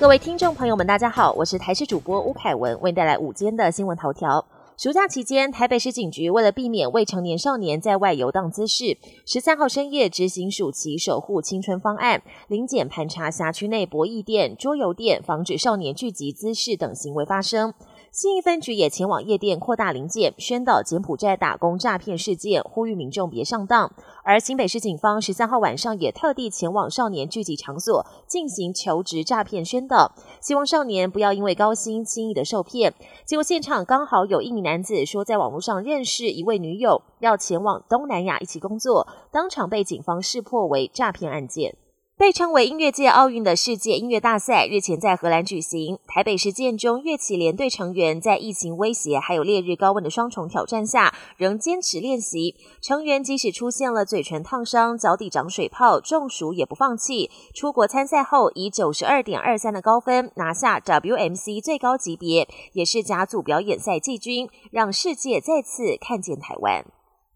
各位听众朋友们，大家好，我是台视主播吴凯文，为您带来午间的新闻头条。暑假期间，台北市警局为了避免未成年少年在外游荡滋事，十三号深夜执行暑期守护青春方案，临检盘查辖区内博弈店、桌游店，防止少年聚集滋事等行为发生。新义分局也前往夜店扩大临检，宣导柬埔寨打工诈骗事件，呼吁民众别上当。而新北市警方十三号晚上也特地前往少年聚集场所进行求职诈骗宣导，希望少年不要因为高薪轻易的受骗。结果现场刚好有一名男子说在网络上认识一位女友，要前往东南亚一起工作，当场被警方识破为诈骗案件。被称为音乐界奥运的世界音乐大赛日前在荷兰举行。台北市建中乐器联队成员在疫情威胁还有烈日高温的双重挑战下，仍坚持练习。成员即使出现了嘴唇烫伤、脚底长水泡、中暑也不放弃。出国参赛后，以九十二点二三的高分拿下 WMC 最高级别，也是甲组表演赛季军，让世界再次看见台湾。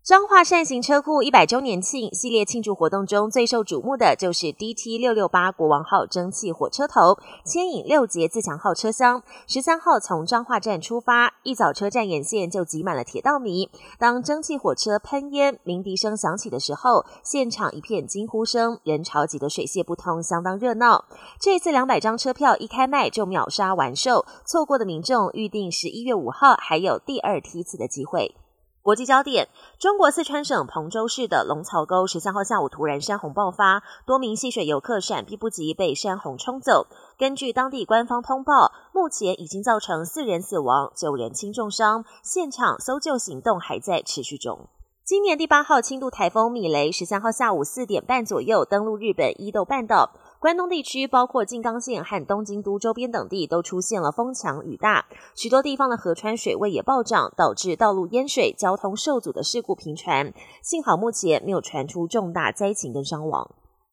彰化善行车库一百周年庆系列庆祝活动中，最受瞩目的就是 DT 六六八国王号蒸汽火车头，牵引六节自强号车厢。十三号从彰化站出发，一早车站沿线就挤满了铁道迷。当蒸汽火车喷烟、鸣笛声响起的时候，现场一片惊呼声，人潮挤得水泄不通，相当热闹。这次两百张车票一开卖就秒杀完售，错过的民众预定十一月五号还有第二梯次的机会。国际焦点：中国四川省彭州市的龙槽沟十三号下午突然山洪爆发，多名戏水游客闪避不及被山洪冲走。根据当地官方通报，目前已经造成四人死亡、九人轻重伤，现场搜救行动还在持续中。今年第八号轻度台风米雷十三号下午四点半左右登陆日本伊豆半岛。关东地区，包括静冈县和东京都周边等地，都出现了风强雨大，许多地方的河川水位也暴涨，导致道路淹水、交通受阻的事故频传。幸好目前没有传出重大灾情跟伤亡。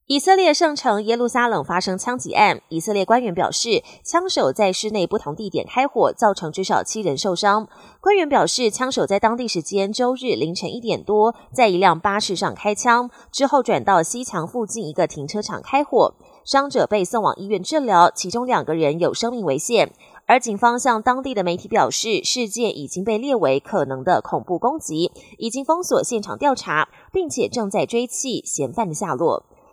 以色列圣城耶路撒冷发生枪击案，以色列官员表示，枪手在市内不同地点开火，造成至少七人受伤。官员表示，枪手在当地时间周日凌晨一点多，在一辆巴士上开枪，之后转到西墙附近一个停车场开火。伤者被送往医院治疗，其中两个人有生命危险。而警方向当地的媒体表示，事件已经被列为可能的恐怖攻击，已经封锁现场调查，并且正在追缉嫌犯的下落。